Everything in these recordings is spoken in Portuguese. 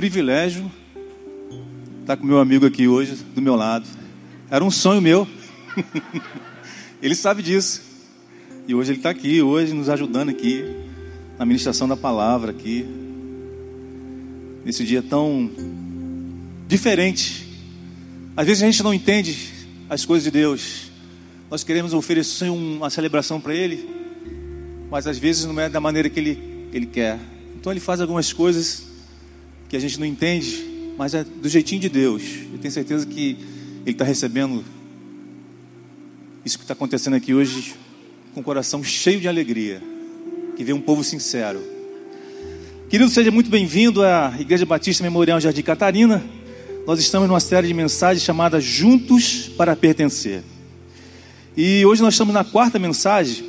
privilégio estar com meu amigo aqui hoje, do meu lado. Era um sonho meu. ele sabe disso. E hoje ele está aqui, hoje nos ajudando aqui, na ministração da palavra aqui. Nesse dia tão diferente. Às vezes a gente não entende as coisas de Deus. Nós queremos oferecer uma celebração para Ele, mas às vezes não é da maneira que Ele, ele quer. Então Ele faz algumas coisas que a gente não entende, mas é do jeitinho de Deus. Eu tenho certeza que Ele está recebendo isso que está acontecendo aqui hoje com o coração cheio de alegria, que vê um povo sincero. Querido, seja muito bem-vindo à Igreja Batista Memorial Jardim Catarina. Nós estamos numa série de mensagens chamada Juntos para Pertencer. E hoje nós estamos na quarta mensagem,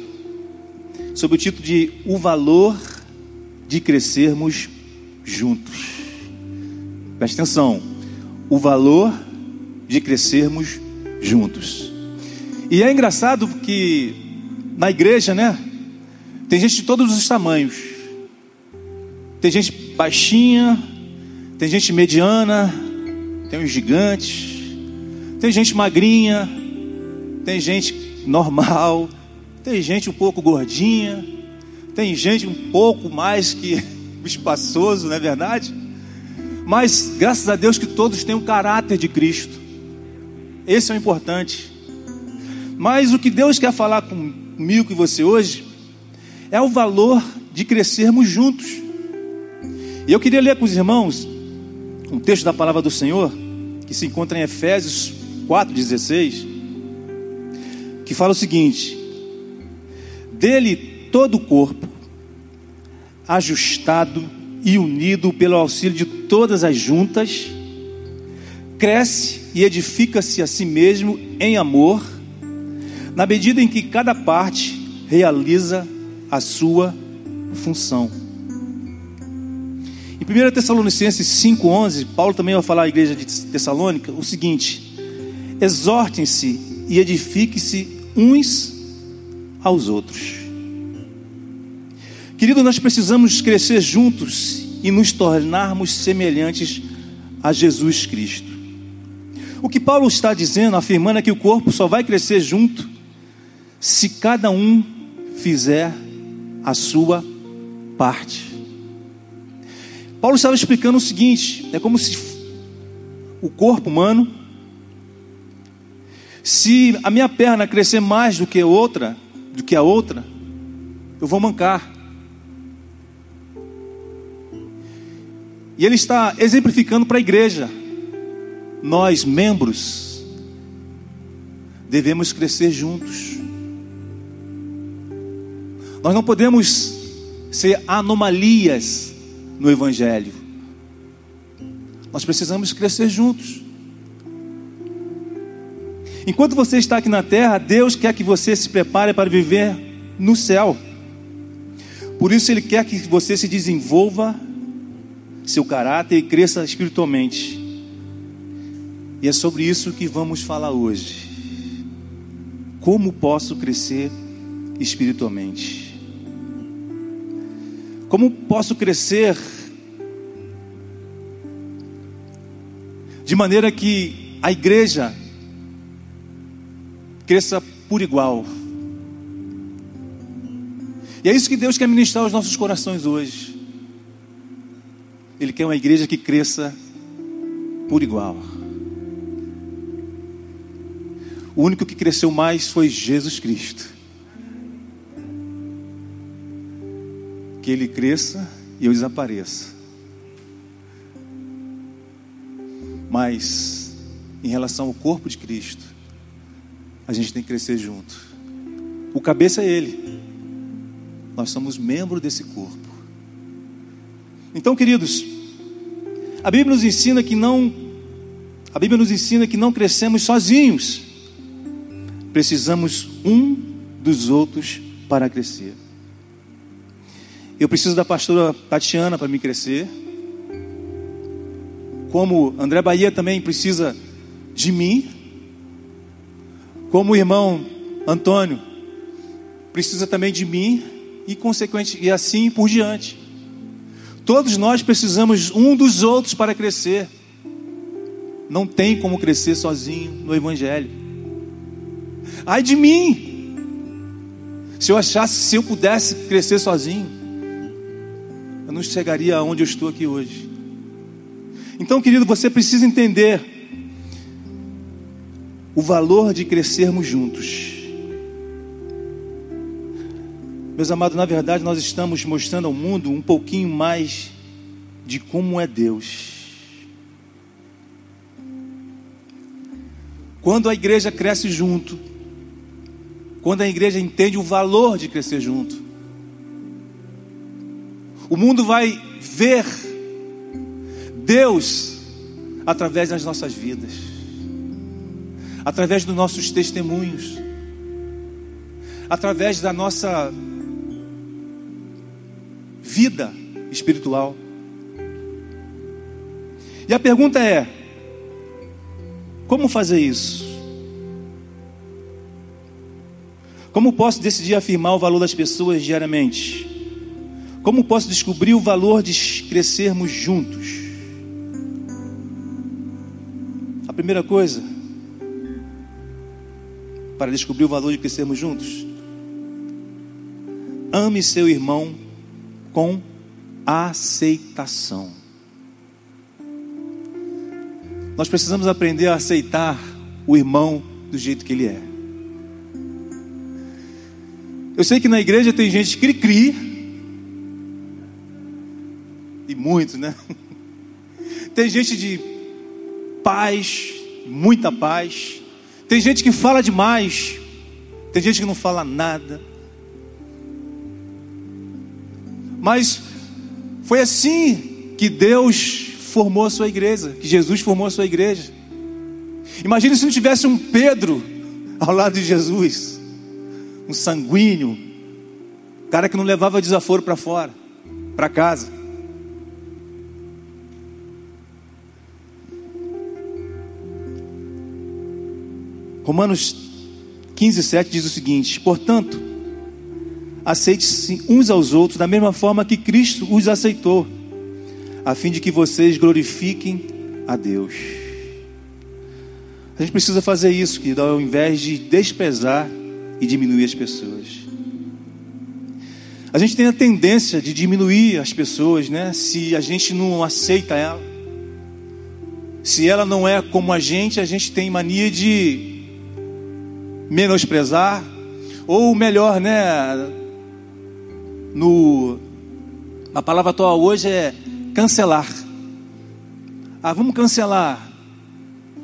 sob o título de O Valor de Crescermos Juntos. Preste atenção, o valor de crescermos juntos. E é engraçado que na igreja, né? Tem gente de todos os tamanhos. Tem gente baixinha, tem gente mediana, tem os gigantes, tem gente magrinha, tem gente normal, tem gente um pouco gordinha, tem gente um pouco mais que espaçoso, não é verdade? Mas graças a Deus que todos têm o caráter de Cristo. Esse é o importante. Mas o que Deus quer falar comigo e você hoje é o valor de crescermos juntos. E eu queria ler com os irmãos um texto da palavra do Senhor, que se encontra em Efésios 4,16, que fala o seguinte: Dele todo o corpo, ajustado e unido pelo auxílio de todas as juntas, cresce e edifica-se a si mesmo em amor, na medida em que cada parte realiza a sua função. Em 1 Tessalonicenses 5,11, Paulo também vai falar à igreja de Tessalônica o seguinte: exortem-se e edifiquem-se uns aos outros. Querido, nós precisamos crescer juntos e nos tornarmos semelhantes a Jesus Cristo. O que Paulo está dizendo, afirmando é que o corpo só vai crescer junto se cada um fizer a sua parte. Paulo estava explicando o seguinte: é como se o corpo humano, se a minha perna crescer mais do que outra, do que a outra, eu vou mancar. E ele está exemplificando para a igreja. Nós, membros, devemos crescer juntos. Nós não podemos ser anomalias no Evangelho. Nós precisamos crescer juntos. Enquanto você está aqui na terra, Deus quer que você se prepare para viver no céu. Por isso, Ele quer que você se desenvolva seu caráter e cresça espiritualmente. E é sobre isso que vamos falar hoje. Como posso crescer espiritualmente? Como posso crescer de maneira que a igreja cresça por igual? E é isso que Deus quer ministrar aos nossos corações hoje. Ele quer uma igreja que cresça por igual. O único que cresceu mais foi Jesus Cristo. Que ele cresça e eu desapareça. Mas, em relação ao corpo de Cristo, a gente tem que crescer junto. O cabeça é Ele. Nós somos membro desse corpo. Então, queridos, a Bíblia nos ensina que não a Bíblia nos ensina que não crescemos sozinhos. Precisamos um dos outros para crescer. Eu preciso da pastora Tatiana para me crescer. Como André Bahia também precisa de mim. Como o irmão Antônio precisa também de mim e consequente e assim por diante. Todos nós precisamos um dos outros para crescer. Não tem como crescer sozinho no Evangelho. Ai de mim! Se eu achasse se eu pudesse crescer sozinho, eu não chegaria aonde eu estou aqui hoje. Então, querido, você precisa entender o valor de crescermos juntos. Meus amados, na verdade, nós estamos mostrando ao mundo um pouquinho mais de como é Deus. Quando a igreja cresce junto, quando a igreja entende o valor de crescer junto, o mundo vai ver Deus através das nossas vidas, através dos nossos testemunhos, através da nossa vida espiritual. E a pergunta é: como fazer isso? Como posso decidir afirmar o valor das pessoas diariamente? Como posso descobrir o valor de crescermos juntos? A primeira coisa, para descobrir o valor de crescermos juntos, ame seu irmão com aceitação. Nós precisamos aprender a aceitar o irmão do jeito que ele é. Eu sei que na igreja tem gente cri-cri, e muitos, né? Tem gente de paz, muita paz. Tem gente que fala demais, tem gente que não fala nada. Mas foi assim que Deus formou a sua igreja, que Jesus formou a sua igreja. Imagine se não tivesse um Pedro ao lado de Jesus, um sanguíneo, cara que não levava desaforo para fora, para casa. Romanos 15, 7 diz o seguinte: Portanto, aceite-se uns aos outros da mesma forma que Cristo os aceitou, a fim de que vocês glorifiquem a Deus. A gente precisa fazer isso, querido, ao invés de desprezar e diminuir as pessoas. A gente tem a tendência de diminuir as pessoas, né? Se a gente não aceita ela. Se ela não é como a gente, a gente tem mania de menosprezar, ou melhor, né, no a palavra atual hoje é cancelar. Ah, vamos cancelar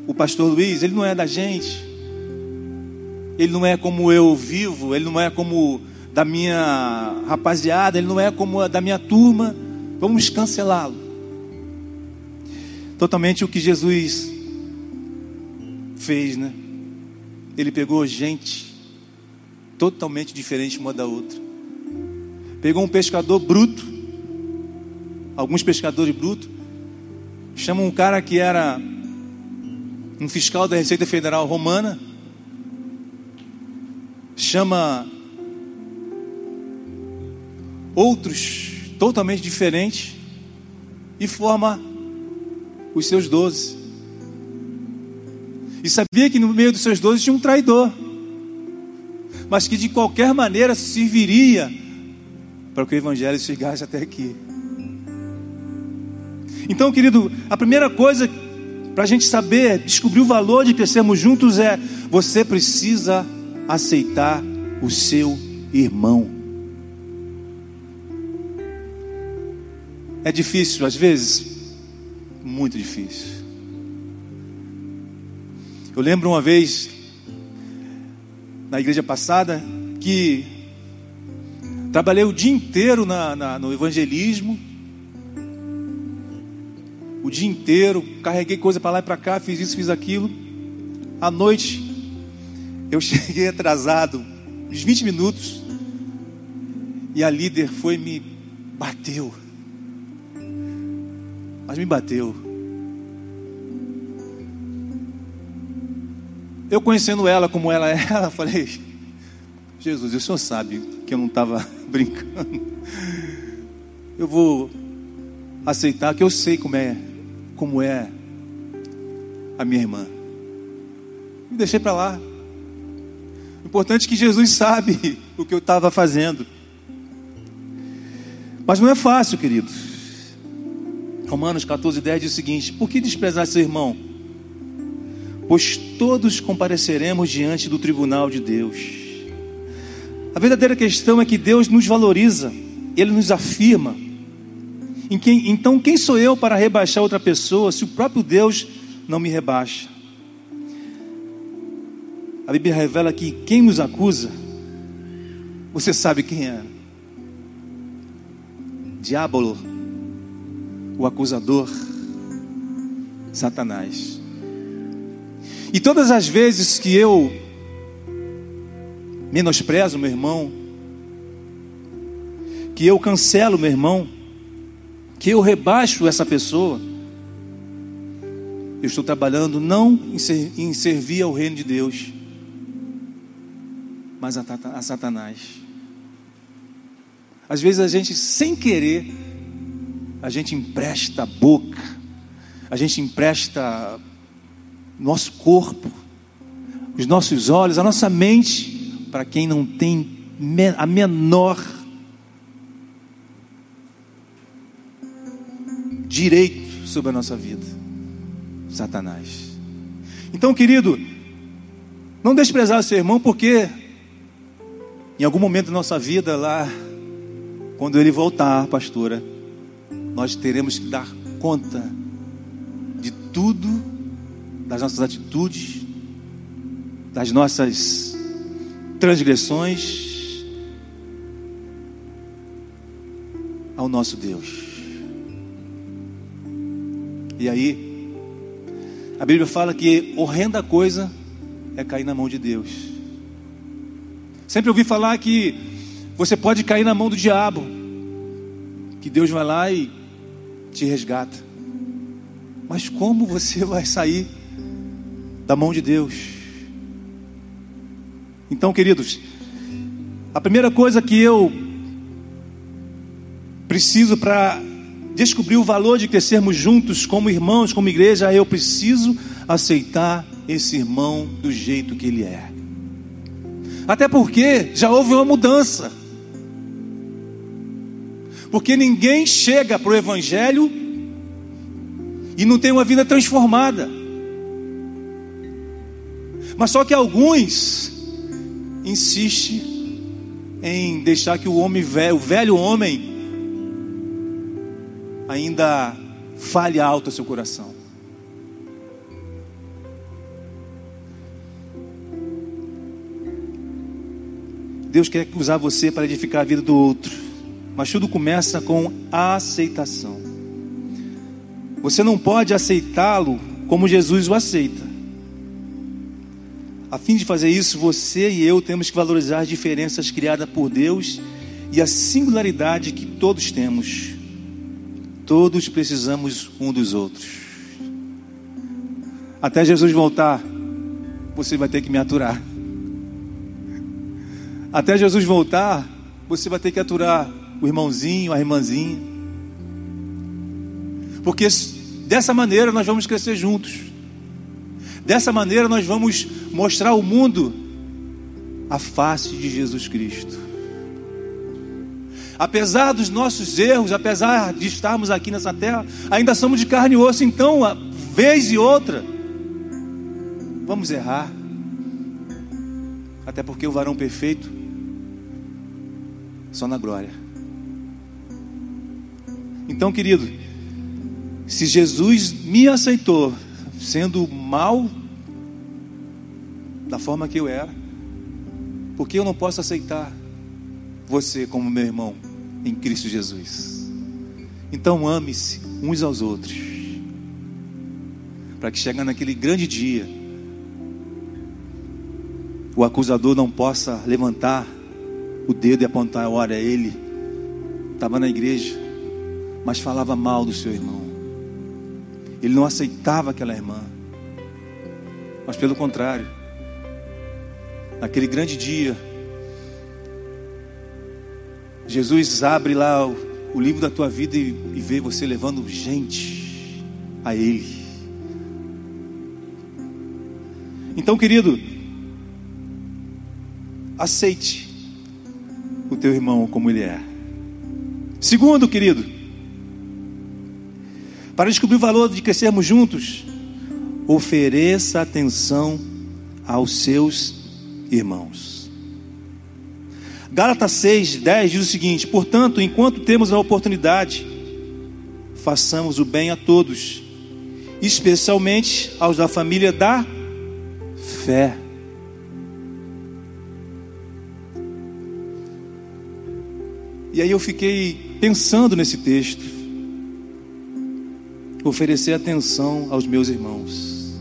o pastor Luiz, ele não é da gente. Ele não é como eu vivo, ele não é como da minha rapaziada, ele não é como da minha turma. Vamos cancelá-lo. Totalmente o que Jesus fez, né? Ele pegou gente totalmente diferente uma da outra Pegou um pescador bruto, alguns pescadores brutos, chamam um cara que era um fiscal da Receita Federal Romana, chama outros totalmente diferentes e forma os seus doze. E sabia que no meio dos seus doze tinha um traidor, mas que de qualquer maneira serviria para que o Evangelho chegasse até aqui. Então, querido, a primeira coisa para a gente saber, descobrir o valor de crescermos juntos é: você precisa aceitar o seu irmão. É difícil às vezes? Muito difícil. Eu lembro uma vez, na igreja passada, que Trabalhei o dia inteiro na, na, no evangelismo. O dia inteiro, carreguei coisa para lá e para cá, fiz isso, fiz aquilo. À noite, eu cheguei atrasado, uns 20 minutos, e a líder foi me bateu. Mas me bateu. Eu conhecendo ela como ela é, ela falei, Jesus, o senhor sabe que eu não estava brincando. Eu vou aceitar que eu sei como é, como é a minha irmã. Me deixei para lá. O importante é que Jesus sabe o que eu estava fazendo. Mas não é fácil, queridos. Romanos 14, 10 diz o seguinte: Por que desprezar seu irmão? Pois todos compareceremos diante do tribunal de Deus. A verdadeira questão é que Deus nos valoriza, Ele nos afirma. Então, quem sou eu para rebaixar outra pessoa se o próprio Deus não me rebaixa? A Bíblia revela que quem nos acusa, você sabe quem é. Diabolo, o acusador, Satanás. E todas as vezes que eu menosprezo meu irmão, que eu cancelo meu irmão, que eu rebaixo essa pessoa, eu estou trabalhando não em servir ao reino de Deus, mas a Satanás. Às vezes a gente, sem querer, a gente empresta a boca, a gente empresta nosso corpo, os nossos olhos, a nossa mente, para quem não tem a menor direito sobre a nossa vida, Satanás. Então, querido, não desprezar seu irmão, porque em algum momento da nossa vida lá, quando ele voltar, pastora, nós teremos que dar conta de tudo, das nossas atitudes, das nossas transgressões ao nosso Deus. E aí, a Bíblia fala que horrenda coisa é cair na mão de Deus. Sempre ouvi falar que você pode cair na mão do diabo, que Deus vai lá e te resgata. Mas como você vai sair da mão de Deus? Então, queridos, a primeira coisa que eu preciso para descobrir o valor de crescermos juntos como irmãos, como igreja, eu preciso aceitar esse irmão do jeito que ele é. Até porque já houve uma mudança. Porque ninguém chega para o Evangelho e não tem uma vida transformada. Mas só que alguns insistem em deixar que o homem velho, o velho homem, ainda fale alto ao seu coração. Deus quer usar você para edificar a vida do outro. Mas tudo começa com aceitação. Você não pode aceitá-lo como Jesus o aceita. A fim de fazer isso, você e eu temos que valorizar as diferenças criadas por Deus e a singularidade que todos temos. Todos precisamos um dos outros. Até Jesus voltar, você vai ter que me aturar. Até Jesus voltar, você vai ter que aturar o irmãozinho, a irmãzinha. Porque dessa maneira nós vamos crescer juntos. Dessa maneira nós vamos mostrar ao mundo a face de Jesus Cristo. Apesar dos nossos erros, apesar de estarmos aqui nessa terra, ainda somos de carne e osso, então, vez e outra, vamos errar. Até porque o varão perfeito só na glória. Então, querido, se Jesus me aceitou sendo mal da forma que eu era, por que eu não posso aceitar você como meu irmão em Cristo Jesus? Então ame-se uns aos outros, para que chegando naquele grande dia, o acusador não possa levantar o dedo e apontar, olha, ele estava na igreja, mas falava mal do seu irmão. Ele não aceitava aquela irmã. Mas pelo contrário, naquele grande dia, Jesus abre lá o, o livro da tua vida e, e ver você levando gente a Ele. Então, querido, aceite o teu irmão como ele é. Segundo, querido, para descobrir o valor de crescermos juntos, ofereça atenção aos seus irmãos. Gálatas 6, 10 diz o seguinte: Portanto, enquanto temos a oportunidade, façamos o bem a todos, especialmente aos da família da fé. E aí eu fiquei pensando nesse texto oferecer atenção aos meus irmãos.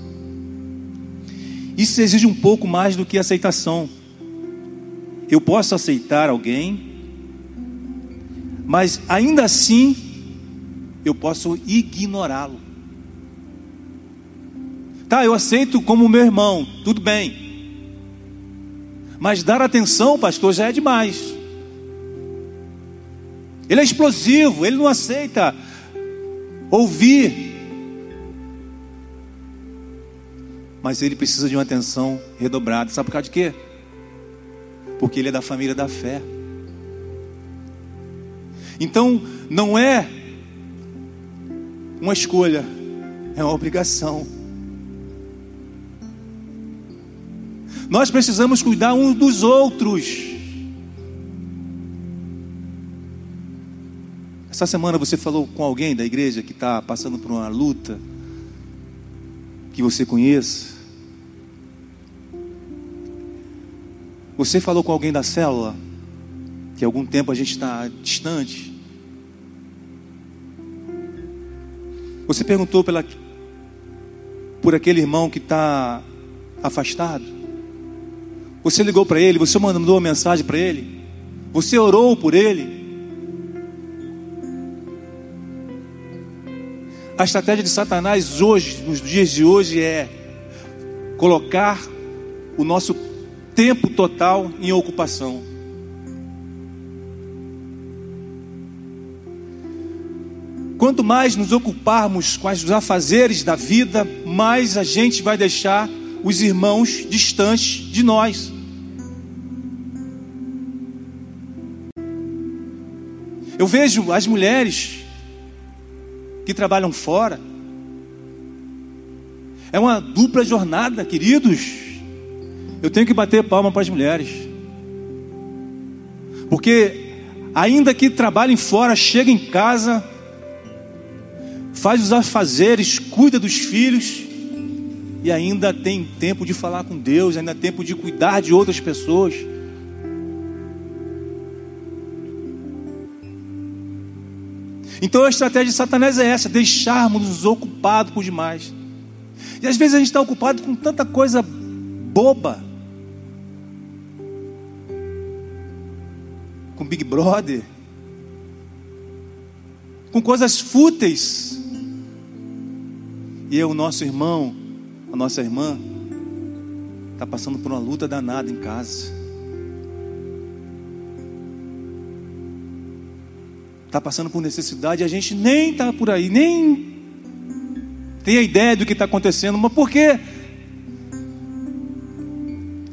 Isso exige um pouco mais do que aceitação. Eu posso aceitar alguém, mas ainda assim eu posso ignorá-lo. Tá, eu aceito como meu irmão, tudo bem. Mas dar atenção, pastor, já é demais. Ele é explosivo, ele não aceita ouvir. Mas ele precisa de uma atenção redobrada. Sabe por causa de quê? Porque ele é da família da fé. Então, não é uma escolha, é uma obrigação. Nós precisamos cuidar uns dos outros. Essa semana você falou com alguém da igreja que está passando por uma luta que você conheça? Você falou com alguém da célula que há algum tempo a gente está distante? Você perguntou pela, por aquele irmão que está afastado? Você ligou para ele? Você mandou uma mensagem para ele? Você orou por ele? A estratégia de Satanás hoje, nos dias de hoje, é colocar o nosso tempo total em ocupação. Quanto mais nos ocuparmos com os afazeres da vida, mais a gente vai deixar os irmãos distantes de nós. Eu vejo as mulheres que trabalham fora. É uma dupla jornada, queridos. Eu tenho que bater palma para as mulheres. Porque, ainda que trabalhem fora, chega em casa, faz os afazeres, cuida dos filhos, e ainda tem tempo de falar com Deus, ainda tem tempo de cuidar de outras pessoas. Então a estratégia de Satanás é essa: deixarmos-nos ocupados por demais. E às vezes a gente está ocupado com tanta coisa boba. Com Big Brother. Com coisas fúteis. E o nosso irmão, a nossa irmã, está passando por uma luta danada em casa. Está passando por necessidade, a gente nem está por aí, nem tem a ideia do que está acontecendo, mas por quê?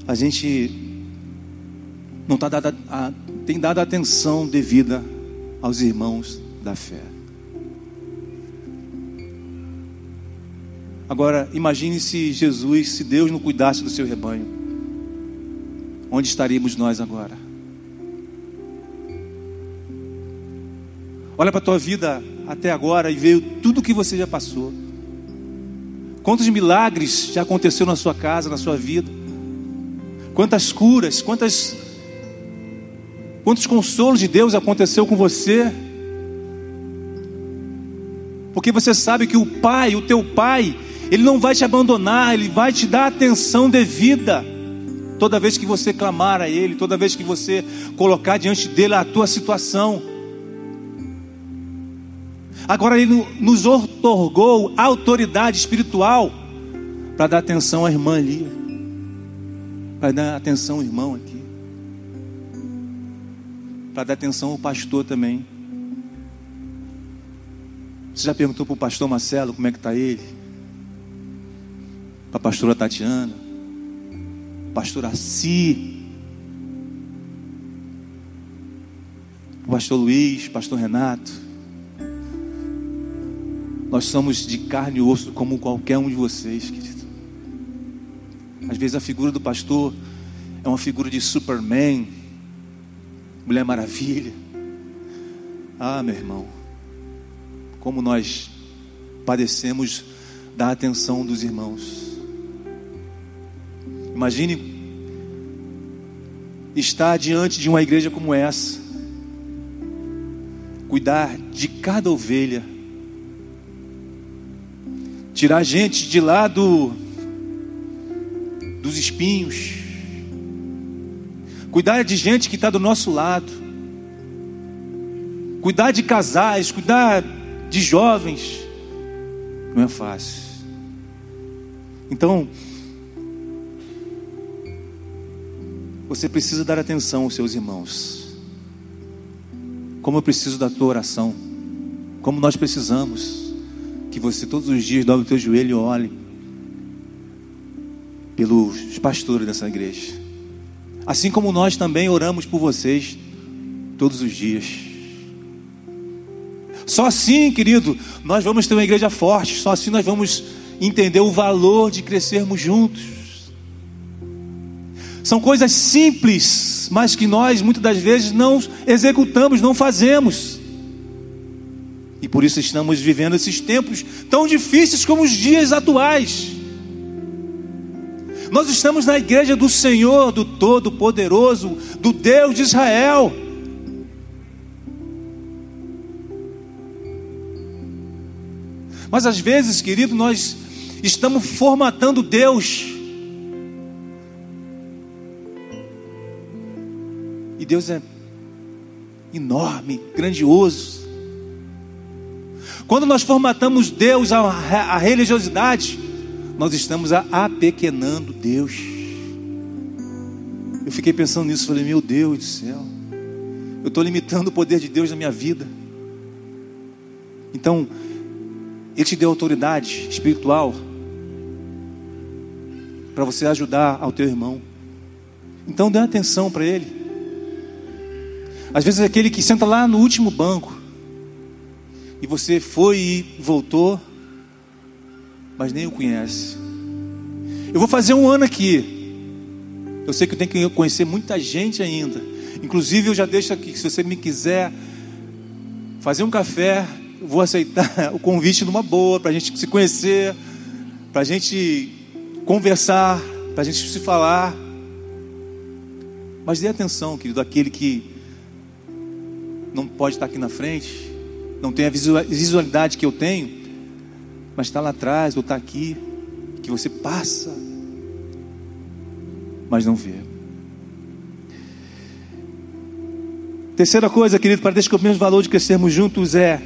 A gente não tá dado a, tem dado atenção devida aos irmãos da fé. Agora, imagine se Jesus, se Deus não cuidasse do seu rebanho, onde estaríamos nós agora? Olha para a tua vida até agora e veio tudo o que você já passou. Quantos milagres já aconteceu na sua casa, na sua vida? Quantas curas, quantas quantos consolos de Deus aconteceu com você? Porque você sabe que o Pai, o teu Pai, ele não vai te abandonar, ele vai te dar atenção devida. Toda vez que você clamar a ele, toda vez que você colocar diante dele a tua situação. Agora Ele nos otorgou autoridade espiritual para dar atenção à irmã ali, para dar atenção ao irmão aqui, para dar atenção ao pastor também. Você já perguntou para o pastor Marcelo como é que está ele? Para a pastora Tatiana? Pastor Assi? Pastor Luiz, pastor Renato? Nós somos de carne e osso como qualquer um de vocês, querido. Às vezes a figura do pastor é uma figura de Superman, Mulher Maravilha. Ah, meu irmão, como nós padecemos da atenção dos irmãos. Imagine estar diante de uma igreja como essa, cuidar de cada ovelha, tirar a gente de lá do, dos espinhos, cuidar de gente que está do nosso lado, cuidar de casais, cuidar de jovens, não é fácil. Então, você precisa dar atenção aos seus irmãos. Como eu preciso da tua oração. Como nós precisamos que você todos os dias dobre o teu joelho e olhe pelos pastores dessa igreja. Assim como nós também oramos por vocês todos os dias. Só assim, querido, nós vamos ter uma igreja forte. Só assim nós vamos entender o valor de crescermos juntos. São coisas simples, mas que nós muitas das vezes não executamos, não fazemos. E por isso estamos vivendo esses tempos tão difíceis como os dias atuais. Nós estamos na igreja do Senhor, do Todo-Poderoso, do Deus de Israel. Mas às vezes, querido, nós estamos formatando Deus. E Deus é enorme, grandioso. Quando nós formatamos Deus, a religiosidade, nós estamos apequenando Deus. Eu fiquei pensando nisso, falei, meu Deus do céu, eu estou limitando o poder de Deus na minha vida. Então, Ele te deu autoridade espiritual para você ajudar ao teu irmão. Então, dê atenção para ele. Às vezes, aquele que senta lá no último banco e você foi e voltou mas nem o conhece. Eu vou fazer um ano aqui. Eu sei que eu tenho que conhecer muita gente ainda. Inclusive, eu já deixo aqui, se você me quiser fazer um café, eu vou aceitar o convite numa boa, para a gente se conhecer, para a gente conversar, para a gente se falar. Mas dê atenção, querido, aquele que não pode estar aqui na frente, não tem a visualidade que eu tenho, mas está lá atrás ou está aqui, que você passa, mas não vê. Terceira coisa, querido, para descobrir o valor de crescermos juntos é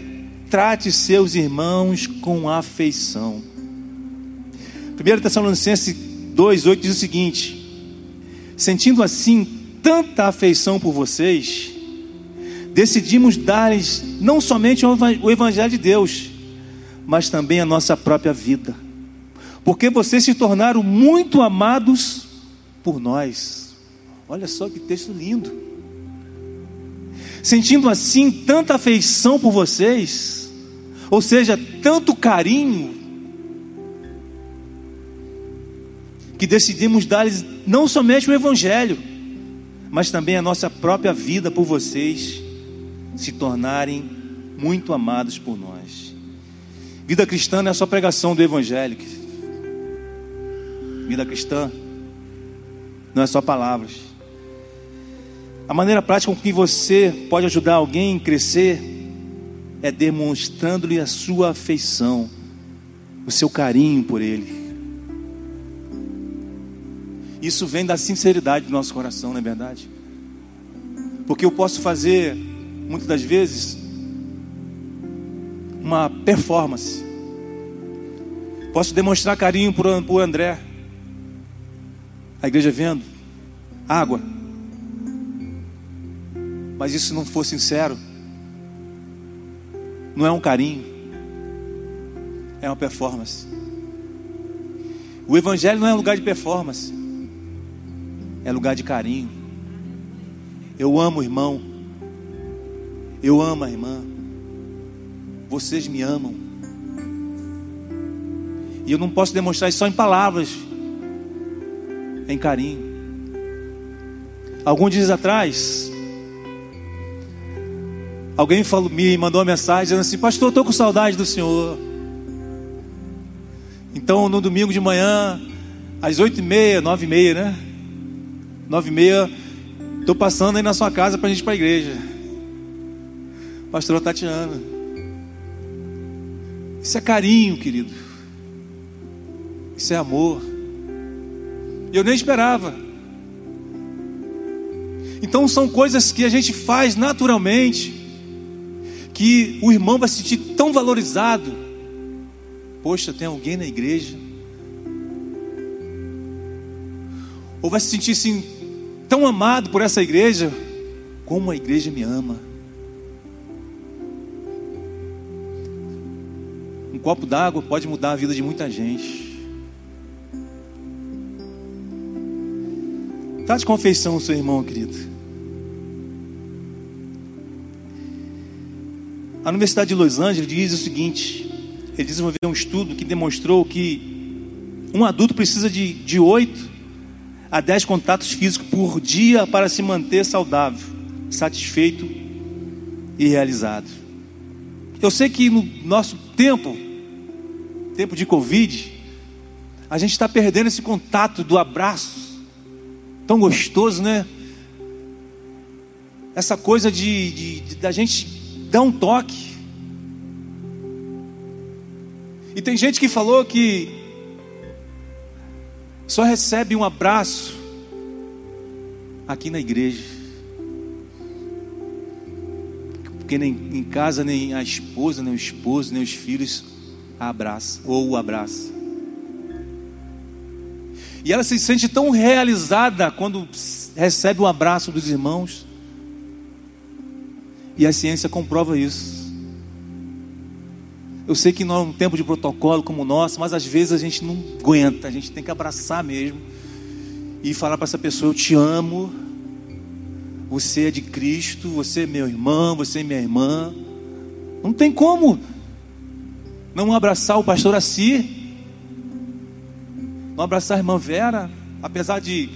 trate seus irmãos com afeição. 1 Tessalonicenses 2,8 diz o seguinte: Sentindo assim tanta afeição por vocês, decidimos dar-lhes não somente o Evangelho de Deus, mas também a nossa própria vida. Porque vocês se tornaram muito amados por nós. Olha só que texto lindo. Sentindo assim tanta afeição por vocês, ou seja, tanto carinho, que decidimos dar-lhes não somente o Evangelho, mas também a nossa própria vida por vocês se tornarem muito amados por nós. Vida cristã não é só pregação do Evangelho. Vida cristã não é só palavras. A maneira prática com que você pode ajudar alguém a crescer é demonstrando-lhe a sua afeição, o seu carinho por ele. Isso vem da sinceridade do nosso coração, não é verdade? Porque eu posso fazer, muitas das vezes, uma performance. Posso demonstrar carinho por, por André. A igreja vendo água. Mas isso não for sincero, não é um carinho, é uma performance. O Evangelho não é lugar de performance, é lugar de carinho. Eu amo o irmão, eu amo a irmã, vocês me amam. E eu não posso demonstrar isso só em palavras, em carinho. Alguns dias atrás, alguém falou, me mandou uma mensagem dizendo assim: Pastor, estou com saudade do Senhor. Então, no domingo de manhã, às oito e meia, nove e meia, né? Nove e meia, estou passando aí na sua casa para a gente ir para a igreja. Pastora Tatiana. Isso é carinho, querido. Isso é amor. Eu nem esperava. Então são coisas que a gente faz naturalmente, que o irmão vai se sentir tão valorizado Poxa, tem alguém na igreja. Ou vai se sentir assim, tão amado por essa igreja, como a igreja me ama. Um copo d'água pode mudar a vida de muita gente. Tá de confeição, seu irmão querido. A Universidade de Los Angeles diz o seguinte: ele desenvolveu um estudo que demonstrou que um adulto precisa de, de 8 a 10 contatos físicos por dia para se manter saudável, satisfeito e realizado. Eu sei que no nosso tempo, tempo de Covid, a gente está perdendo esse contato do abraço, tão gostoso, né? Essa coisa de, de, de da gente dar um toque, E tem gente que falou que só recebe um abraço aqui na igreja. Porque nem em casa nem a esposa, nem o esposo, nem os filhos a abraçam ou o abraçam. E ela se sente tão realizada quando recebe um abraço dos irmãos. E a ciência comprova isso. Eu sei que não é um tempo de protocolo como o nosso, mas às vezes a gente não aguenta, a gente tem que abraçar mesmo e falar para essa pessoa: Eu te amo, você é de Cristo, você é meu irmão, você é minha irmã. Não tem como não abraçar o pastor Assi, não abraçar a irmã Vera, apesar de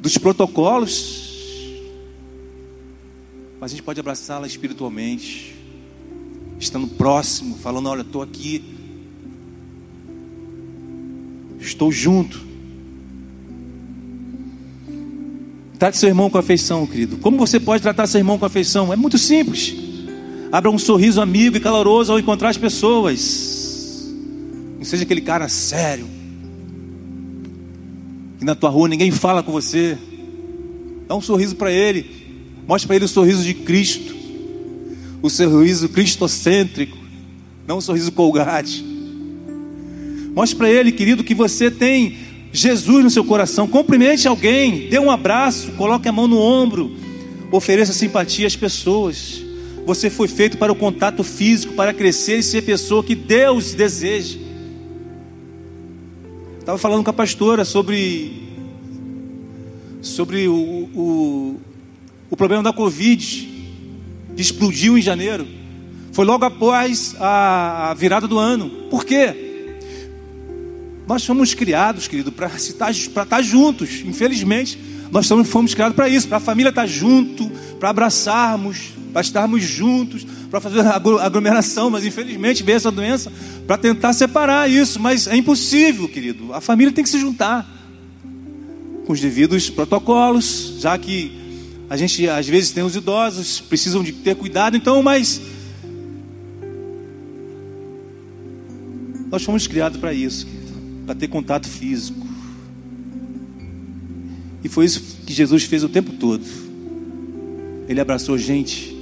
dos protocolos, mas a gente pode abraçá-la espiritualmente estando próximo, falando: Olha, estou aqui, estou junto. Trate seu irmão com afeição, querido. Como você pode tratar seu irmão com afeição? É muito simples. Abra um sorriso amigo e caloroso ao encontrar as pessoas. Não seja aquele cara sério. Que na tua rua ninguém fala com você. Dá um sorriso para ele. Mostre para ele o sorriso de Cristo o sorriso cristocêntrico, não o sorriso colgate. Mostre para ele, querido, que você tem Jesus no seu coração. Cumprimente alguém, dê um abraço, coloque a mão no ombro, ofereça simpatia às pessoas. Você foi feito para o contato físico, para crescer e ser pessoa que Deus deseja. Estava falando com a pastora sobre sobre o, o, o problema da Covid que explodiu em janeiro, foi logo após a virada do ano. Por quê? Nós fomos criados, querido, para estar, estar juntos. Infelizmente, nós fomos criados para isso, para a família estar junto, para abraçarmos, para estarmos juntos, para fazer aglomeração, mas infelizmente veio essa doença para tentar separar isso, mas é impossível, querido. A família tem que se juntar com os devidos protocolos, já que a gente às vezes tem os idosos, precisam de ter cuidado, então, mas nós fomos criados para isso, para ter contato físico. E foi isso que Jesus fez o tempo todo. Ele abraçou gente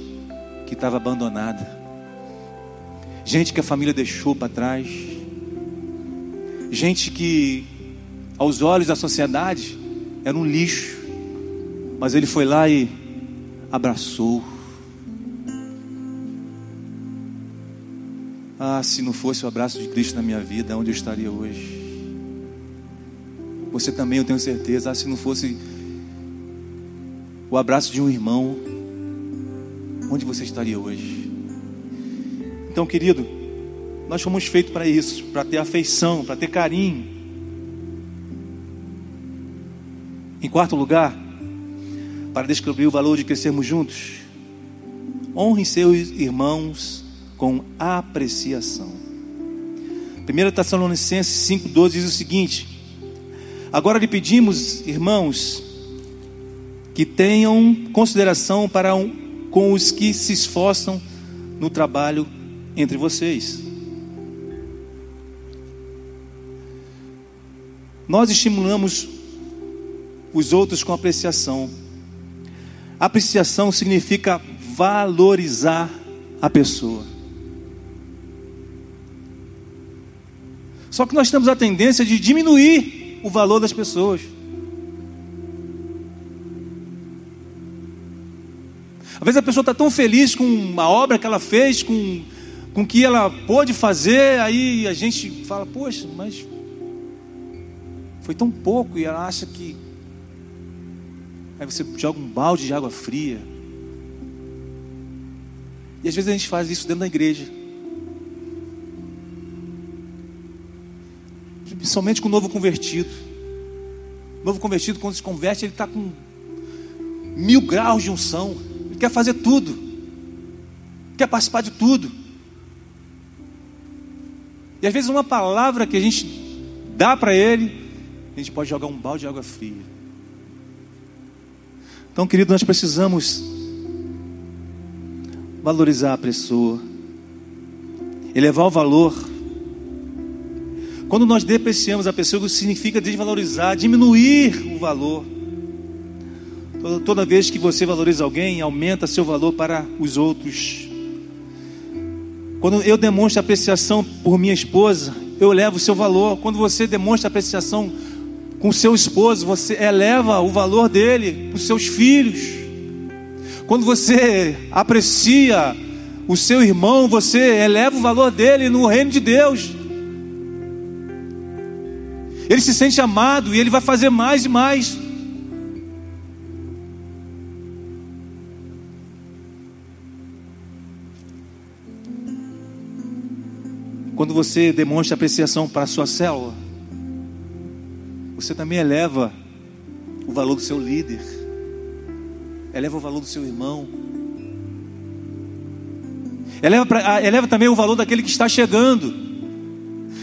que estava abandonada, gente que a família deixou para trás, gente que, aos olhos da sociedade, era um lixo. Mas ele foi lá e abraçou. Ah, se não fosse o abraço de Cristo na minha vida, onde eu estaria hoje? Você também, eu tenho certeza. Ah, se não fosse o abraço de um irmão, onde você estaria hoje? Então, querido, nós fomos feitos para isso, para ter afeição, para ter carinho. Em quarto lugar, para descobrir o valor de crescermos juntos, honre seus irmãos com apreciação. 1 Tessalonicenses 5,12 diz o seguinte: Agora lhe pedimos, irmãos, que tenham consideração para um, com os que se esforçam no trabalho entre vocês. Nós estimulamos os outros com apreciação. Apreciação significa valorizar a pessoa. Só que nós temos a tendência de diminuir o valor das pessoas. Vezes a pessoa está tão feliz com a obra que ela fez, com, com o que ela pôde fazer, aí a gente fala, poxa, mas foi tão pouco, e ela acha que. Aí você joga um balde de água fria. E às vezes a gente faz isso dentro da igreja. Principalmente com o novo convertido. O novo convertido, quando se converte, ele está com mil graus de unção quer fazer tudo, quer participar de tudo. E às vezes uma palavra que a gente dá para ele, a gente pode jogar um balde de água fria. Então, querido, nós precisamos valorizar a pessoa, elevar o valor. Quando nós depreciamos a pessoa, isso significa desvalorizar, diminuir o valor. Toda vez que você valoriza alguém, aumenta seu valor para os outros. Quando eu demonstro apreciação por minha esposa, eu elevo o seu valor. Quando você demonstra apreciação com seu esposo, você eleva o valor dele para os seus filhos. Quando você aprecia o seu irmão, você eleva o valor dele no reino de Deus. Ele se sente amado e ele vai fazer mais e mais. Quando você demonstra apreciação para a sua célula, você também eleva o valor do seu líder, eleva o valor do seu irmão, eleva, pra, ah, eleva também o valor daquele que está chegando.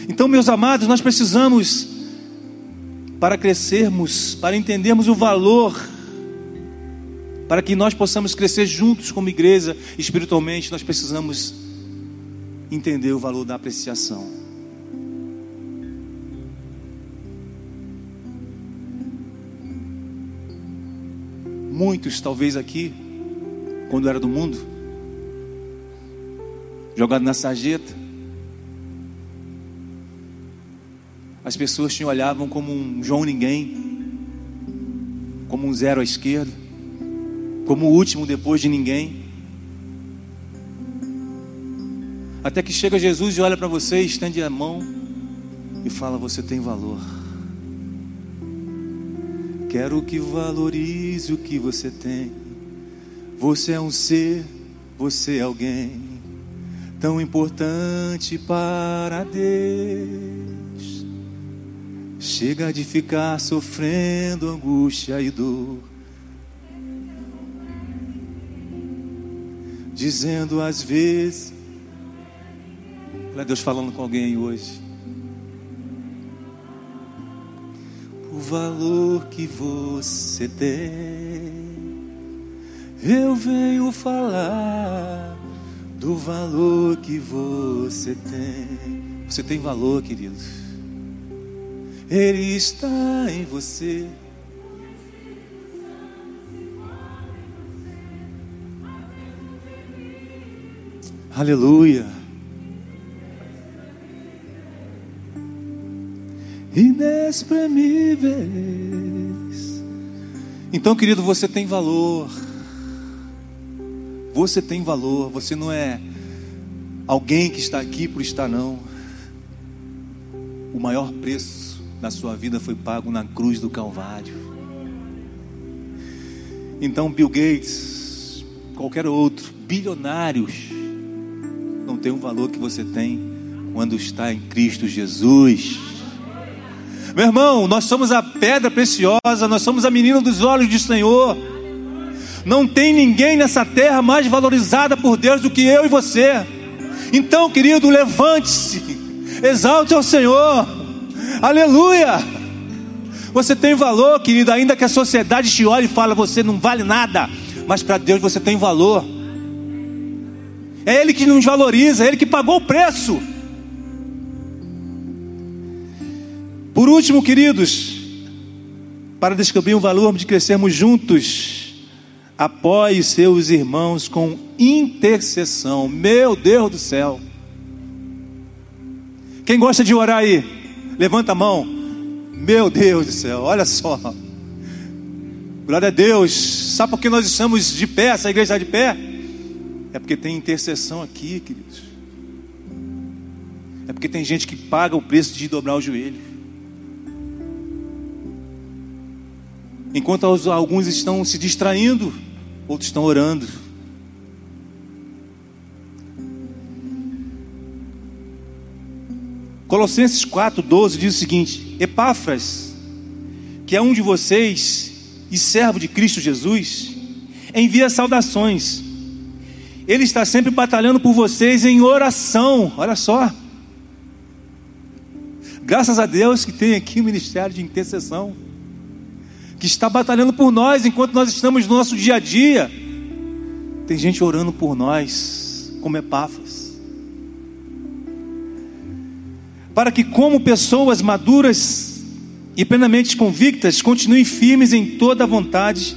Então, meus amados, nós precisamos, para crescermos, para entendermos o valor, para que nós possamos crescer juntos como igreja espiritualmente, nós precisamos entender o valor da apreciação. Muitos, talvez aqui, quando era do mundo, jogado na sarjeta, as pessoas te olhavam como um João Ninguém, como um zero à esquerda, como o último depois de ninguém. Até que chega Jesus e olha para você, estende a mão e fala: Você tem valor. Quero que valorize o que você tem. Você é um ser, você é alguém tão importante para Deus. Chega de ficar sofrendo angústia e dor. Dizendo às vezes Olha Deus falando com alguém hoje. O valor que você tem, eu venho falar do valor que você tem. Você tem valor, querido. Ele está em você. Aleluia. Inexprimíveis. Então, querido, você tem valor. Você tem valor. Você não é alguém que está aqui por estar não. O maior preço da sua vida foi pago na cruz do Calvário. Então, Bill Gates, qualquer outro, bilionários, não tem o valor que você tem quando está em Cristo Jesus. Meu irmão, nós somos a pedra preciosa, nós somos a menina dos olhos do Senhor. Não tem ninguém nessa terra mais valorizada por Deus do que eu e você. Então, querido, levante-se, exalte ao Senhor, aleluia. Você tem valor, querido, ainda que a sociedade te olhe e fale, você não vale nada, mas para Deus você tem valor. É Ele que nos valoriza, é Ele que pagou o preço. Por último, queridos, para descobrir o valor de crescermos juntos, apoie seus irmãos com intercessão. Meu Deus do céu. Quem gosta de orar aí? Levanta a mão. Meu Deus do céu, olha só. Glória a Deus. Sabe por que nós estamos de pé? Essa igreja está de pé? É porque tem intercessão aqui, queridos. É porque tem gente que paga o preço de dobrar o joelho. Enquanto alguns estão se distraindo, outros estão orando. Colossenses 4,12 diz o seguinte: Epáfras, que é um de vocês e servo de Cristo Jesus, envia saudações. Ele está sempre batalhando por vocês em oração. Olha só. Graças a Deus que tem aqui o ministério de intercessão que está batalhando por nós enquanto nós estamos no nosso dia a dia. Tem gente orando por nós, como Epáfras. Para que, como pessoas maduras e plenamente convictas, continuem firmes em toda a vontade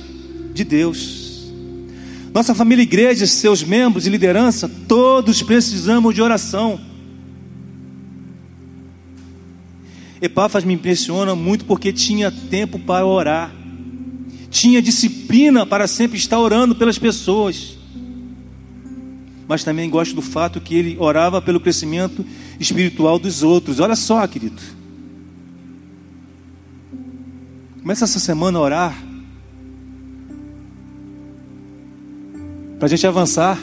de Deus. Nossa família, igreja, seus membros e liderança, todos precisamos de oração. Epáfras me impressiona muito porque tinha tempo para orar tinha disciplina para sempre estar orando pelas pessoas. Mas também gosto do fato que ele orava pelo crescimento espiritual dos outros. Olha só, querido. Começa essa semana a orar. Para a gente avançar.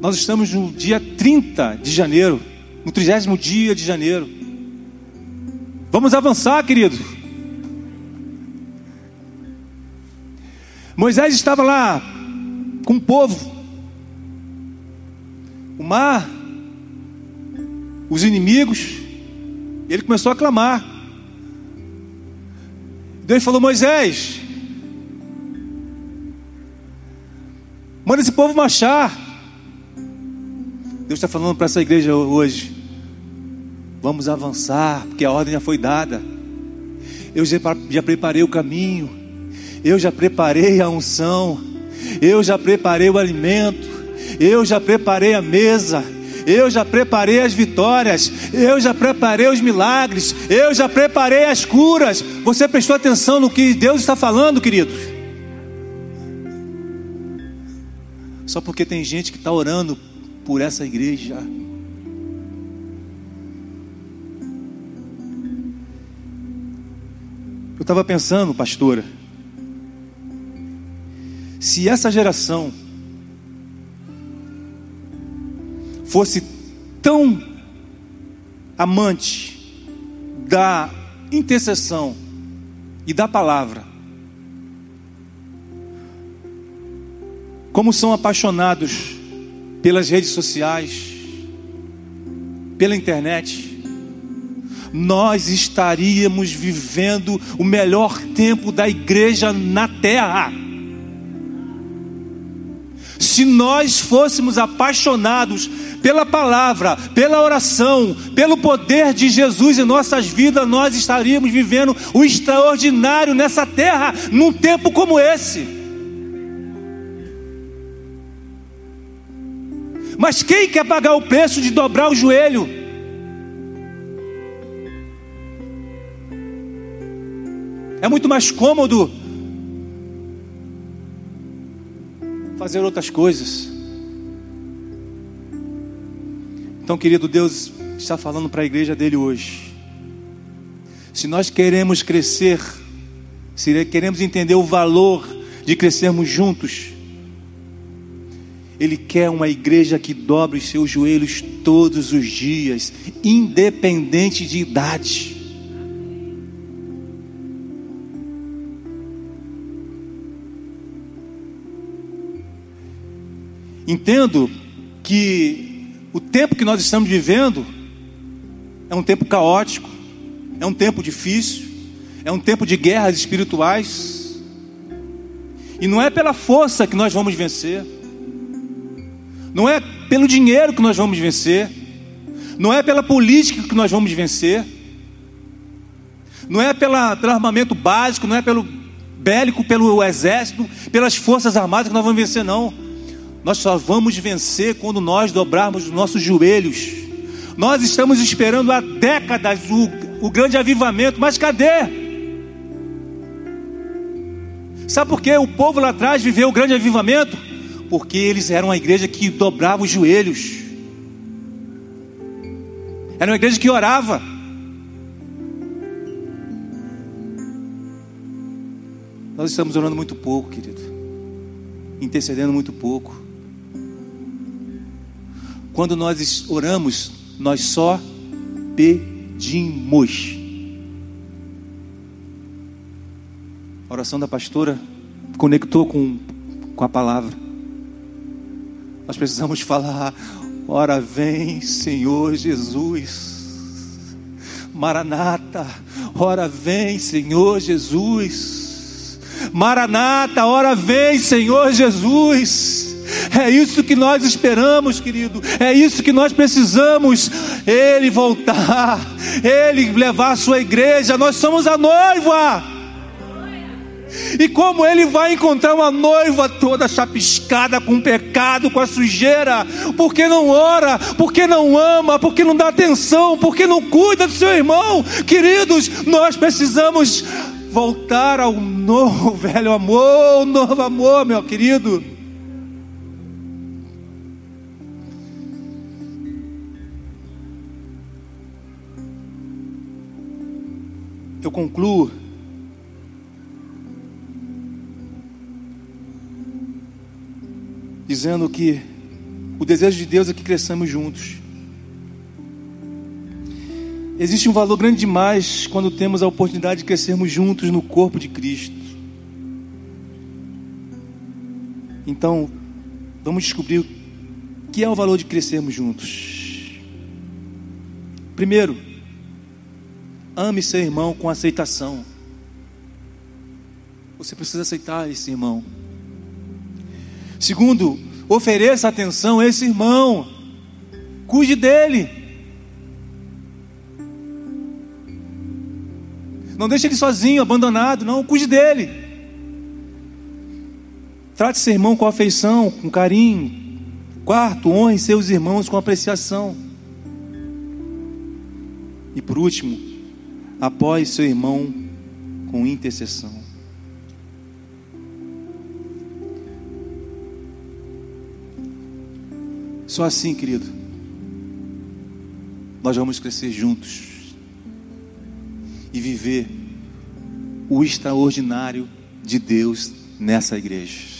Nós estamos no dia 30 de janeiro. No trigésimo dia de janeiro. Vamos avançar, querido. Moisés estava lá com o povo, o mar, os inimigos, ele começou a clamar. Deus falou: Moisés, manda esse povo marchar. Deus está falando para essa igreja hoje: vamos avançar, porque a ordem já foi dada. Eu já, preparei o caminho. Eu já preparei a unção, eu já preparei o alimento, eu já preparei a mesa, eu já preparei as vitórias, eu já preparei os milagres, eu já preparei as curas. Você prestou atenção no que Deus está falando, querido? Só porque tem gente que está orando por essa igreja. Estava pensando, pastora, se essa geração fosse tão amante da intercessão e da palavra, como são apaixonados pelas redes sociais, pela internet, nós estaríamos vivendo o melhor tempo da igreja na terra se nós fôssemos apaixonados pela palavra, pela oração, pelo poder de Jesus em nossas vidas, nós estaríamos vivendo o extraordinário nessa terra, num tempo como esse. Mas quem quer pagar o preço de dobrar o joelho? É muito mais cômodo fazer outras coisas. Então, querido Deus, está falando para a igreja dele hoje. Se nós queremos crescer, se queremos entender o valor de crescermos juntos, Ele quer uma igreja que dobre os seus joelhos todos os dias, independente de idade. Entendo que o tempo que nós estamos vivendo é um tempo caótico, é um tempo difícil, é um tempo de guerras espirituais. E não é pela força que nós vamos vencer, não é pelo dinheiro que nós vamos vencer, não é pela política que nós vamos vencer, não é pela, pelo armamento básico, não é pelo bélico, pelo exército, pelas forças armadas que nós vamos vencer, não. Nós só vamos vencer quando nós dobrarmos os nossos joelhos. Nós estamos esperando há décadas o, o grande avivamento, mas cadê? Sabe por que o povo lá atrás viveu o grande avivamento? Porque eles eram uma igreja que dobrava os joelhos, era uma igreja que orava. Nós estamos orando muito pouco, querido, intercedendo muito pouco. Quando nós oramos, nós só pedimos. A oração da pastora conectou com, com a palavra. Nós precisamos falar, ora vem, Senhor Jesus. Maranata, ora vem, Senhor Jesus. Maranata, ora vem, Senhor Jesus. É isso que nós esperamos, querido. É isso que nós precisamos. Ele voltar, ele levar a sua igreja. Nós somos a noiva. E como ele vai encontrar uma noiva toda chapiscada com pecado, com a sujeira? Porque não ora, porque não ama, porque não dá atenção, porque não cuida do seu irmão. Queridos, nós precisamos voltar ao novo velho amor, novo amor, meu querido. Eu concluo dizendo que o desejo de Deus é que cresçamos juntos. Existe um valor grande demais quando temos a oportunidade de crescermos juntos no corpo de Cristo. Então, vamos descobrir o que é o valor de crescermos juntos. Primeiro, Ame seu irmão com aceitação. Você precisa aceitar esse irmão. Segundo, ofereça atenção a esse irmão. Cuide dele. Não deixe ele sozinho, abandonado, não, cuide dele. Trate seu irmão com afeição, com carinho. Quarto, honre seus irmãos com apreciação. E por último, Apoie seu irmão com intercessão. Só assim, querido, nós vamos crescer juntos e viver o extraordinário de Deus nessa igreja.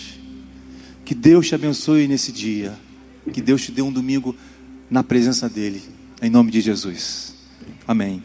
Que Deus te abençoe nesse dia. Que Deus te dê um domingo na presença dEle. Em nome de Jesus. Amém.